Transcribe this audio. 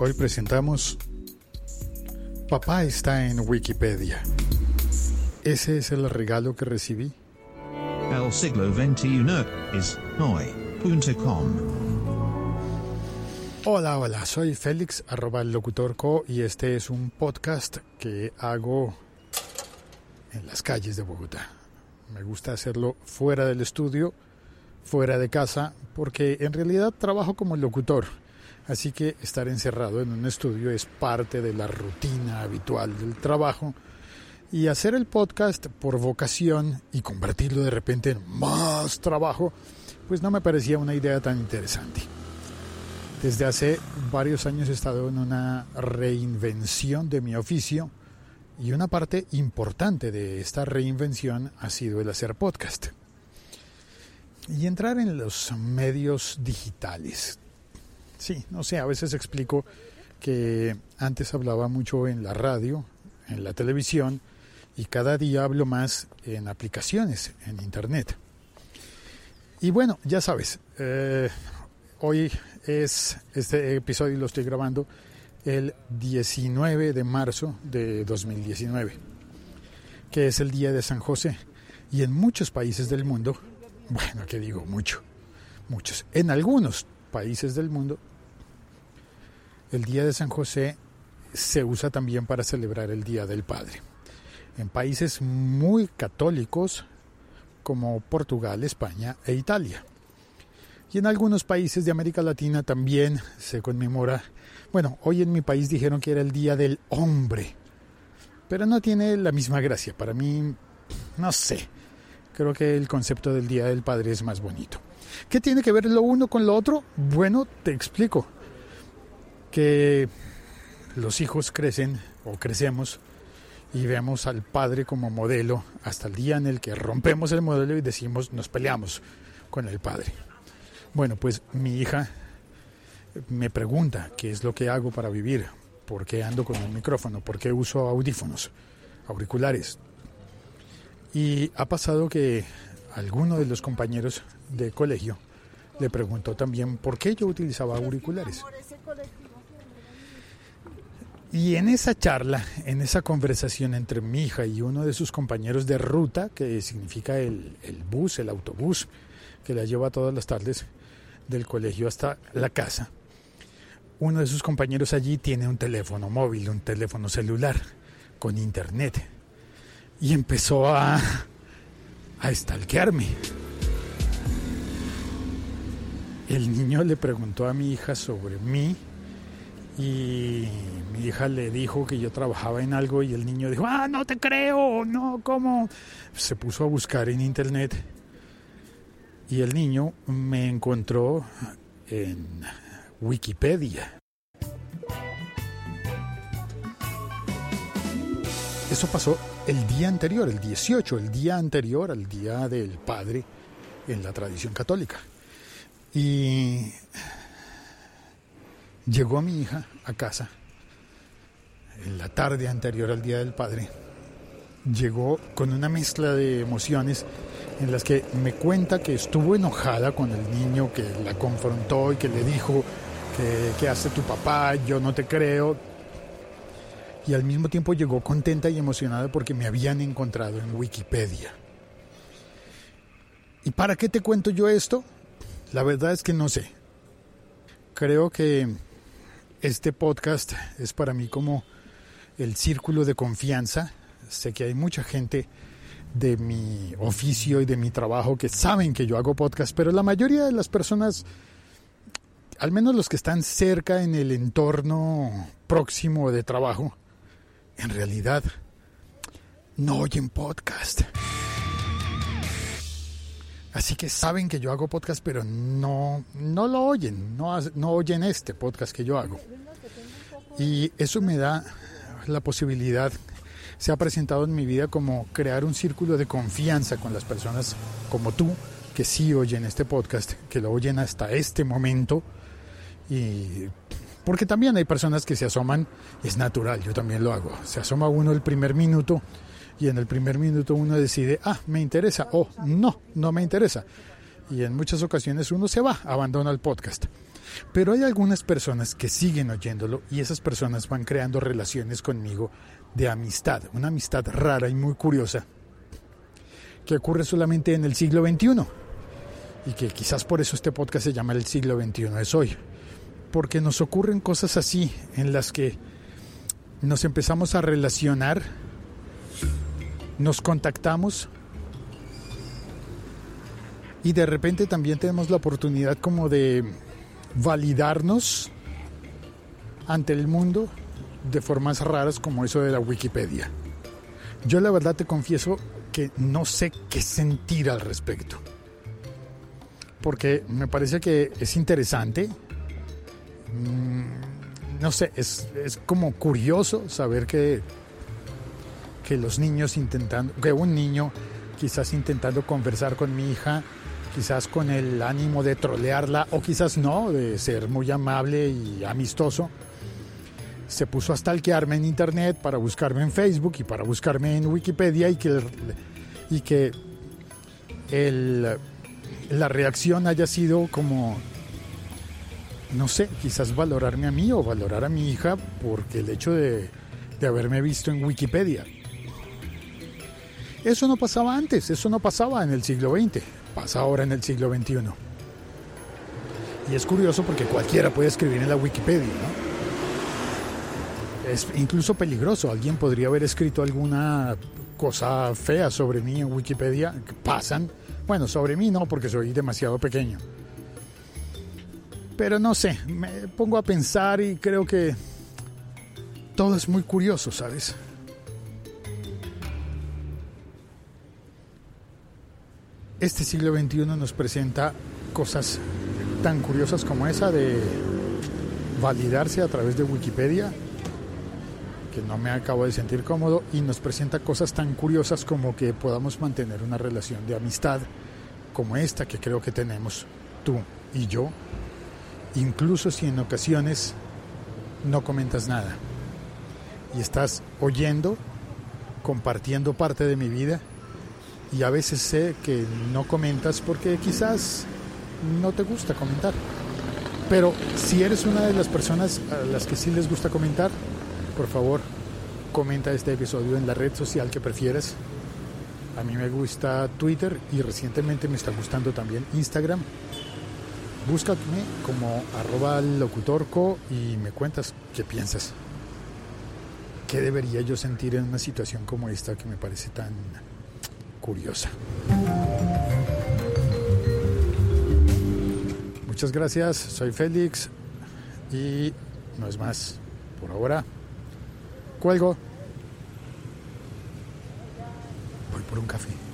Hoy presentamos Papá está en Wikipedia. Ese es el regalo que recibí. El siglo XXI es. Hola, hola, soy Félix, arroba el locutor co, y este es un podcast que hago en las calles de Bogotá. Me gusta hacerlo fuera del estudio, fuera de casa, porque en realidad trabajo como locutor. Así que estar encerrado en un estudio es parte de la rutina habitual del trabajo. Y hacer el podcast por vocación y convertirlo de repente en más trabajo, pues no me parecía una idea tan interesante. Desde hace varios años he estado en una reinvención de mi oficio y una parte importante de esta reinvención ha sido el hacer podcast y entrar en los medios digitales. Sí, no sé, a veces explico que antes hablaba mucho en la radio, en la televisión, y cada día hablo más en aplicaciones, en Internet. Y bueno, ya sabes, eh, hoy es, este episodio lo estoy grabando el 19 de marzo de 2019, que es el día de San José. Y en muchos países del mundo, bueno, que digo mucho, muchos, en algunos países del mundo, el día de San José se usa también para celebrar el Día del Padre. En países muy católicos como Portugal, España e Italia. Y en algunos países de América Latina también se conmemora, bueno, hoy en mi país dijeron que era el Día del Hombre, pero no tiene la misma gracia. Para mí, no sé, creo que el concepto del Día del Padre es más bonito. ¿Qué tiene que ver lo uno con lo otro? Bueno, te explico. Que los hijos crecen o crecemos y vemos al padre como modelo hasta el día en el que rompemos el modelo y decimos nos peleamos con el padre. Bueno, pues mi hija me pregunta qué es lo que hago para vivir, por qué ando con un micrófono, por qué uso audífonos, auriculares. Y ha pasado que alguno de los compañeros de colegio le preguntó también por qué yo utilizaba auriculares. Y en esa charla, en esa conversación entre mi hija y uno de sus compañeros de ruta, que significa el, el bus, el autobús, que la lleva todas las tardes del colegio hasta la casa, uno de sus compañeros allí tiene un teléfono móvil, un teléfono celular con internet. Y empezó a, a estalquearme. El niño le preguntó a mi hija sobre mí y mi hija le dijo que yo trabajaba en algo y el niño dijo, ah, no te creo, no, ¿cómo? Se puso a buscar en internet y el niño me encontró en Wikipedia. Eso pasó el día anterior, el 18, el día anterior al Día del Padre en la tradición católica. Y llegó mi hija a casa en la tarde anterior al Día del Padre. Llegó con una mezcla de emociones en las que me cuenta que estuvo enojada con el niño que la confrontó y que le dijo que, ¿qué hace tu papá? Yo no te creo. Y al mismo tiempo llegó contenta y emocionada porque me habían encontrado en Wikipedia. ¿Y para qué te cuento yo esto? La verdad es que no sé. Creo que este podcast es para mí como el círculo de confianza. Sé que hay mucha gente de mi oficio y de mi trabajo que saben que yo hago podcast, pero la mayoría de las personas, al menos los que están cerca en el entorno próximo de trabajo, en realidad no oyen podcast. Así que saben que yo hago podcast, pero no, no lo oyen, no, no oyen este podcast que yo hago. Y eso me da la posibilidad se ha presentado en mi vida como crear un círculo de confianza con las personas como tú, que sí oyen este podcast, que lo oyen hasta este momento. Y porque también hay personas que se asoman, es natural, yo también lo hago. Se asoma uno el primer minuto y en el primer minuto uno decide, ah, me interesa, o no, no me interesa. Y en muchas ocasiones uno se va, abandona el podcast. Pero hay algunas personas que siguen oyéndolo y esas personas van creando relaciones conmigo de amistad, una amistad rara y muy curiosa que ocurre solamente en el siglo XXI y que quizás por eso este podcast se llama El siglo XXI es hoy, porque nos ocurren cosas así en las que nos empezamos a relacionar, nos contactamos y de repente también tenemos la oportunidad como de validarnos ante el mundo de formas raras como eso de la Wikipedia. Yo la verdad te confieso que no sé qué sentir al respecto. Porque me parece que es interesante. Mm, no sé, es, es como curioso saber que, que los niños intentando, que un niño quizás intentando conversar con mi hija, quizás con el ánimo de trolearla o quizás no, de ser muy amable y amistoso, se puso a stalkearme en internet para buscarme en Facebook y para buscarme en Wikipedia y que, y que el, la reacción haya sido como, no sé, quizás valorarme a mí o valorar a mi hija porque el hecho de, de haberme visto en Wikipedia. Eso no pasaba antes, eso no pasaba en el siglo XX, pasa ahora en el siglo XXI. Y es curioso porque cualquiera puede escribir en la Wikipedia, ¿no? es incluso peligroso. Alguien podría haber escrito alguna cosa fea sobre mí en Wikipedia. Pasan. Bueno, sobre mí no, porque soy demasiado pequeño. Pero no sé, me pongo a pensar y creo que todo es muy curioso, ¿sabes? Este siglo XXI nos presenta cosas tan curiosas como esa de validarse a través de Wikipedia que no me acabo de sentir cómodo y nos presenta cosas tan curiosas como que podamos mantener una relación de amistad como esta que creo que tenemos tú y yo, incluso si en ocasiones no comentas nada y estás oyendo, compartiendo parte de mi vida y a veces sé que no comentas porque quizás no te gusta comentar. Pero si eres una de las personas a las que sí les gusta comentar, por favor, comenta este episodio en la red social que prefieras. A mí me gusta Twitter y recientemente me está gustando también Instagram. Búscame como arroba locutorco y me cuentas qué piensas. ¿Qué debería yo sentir en una situación como esta que me parece tan curiosa? Muchas gracias, soy Félix y no es más por ahora. Cuelgo. Voy por un café.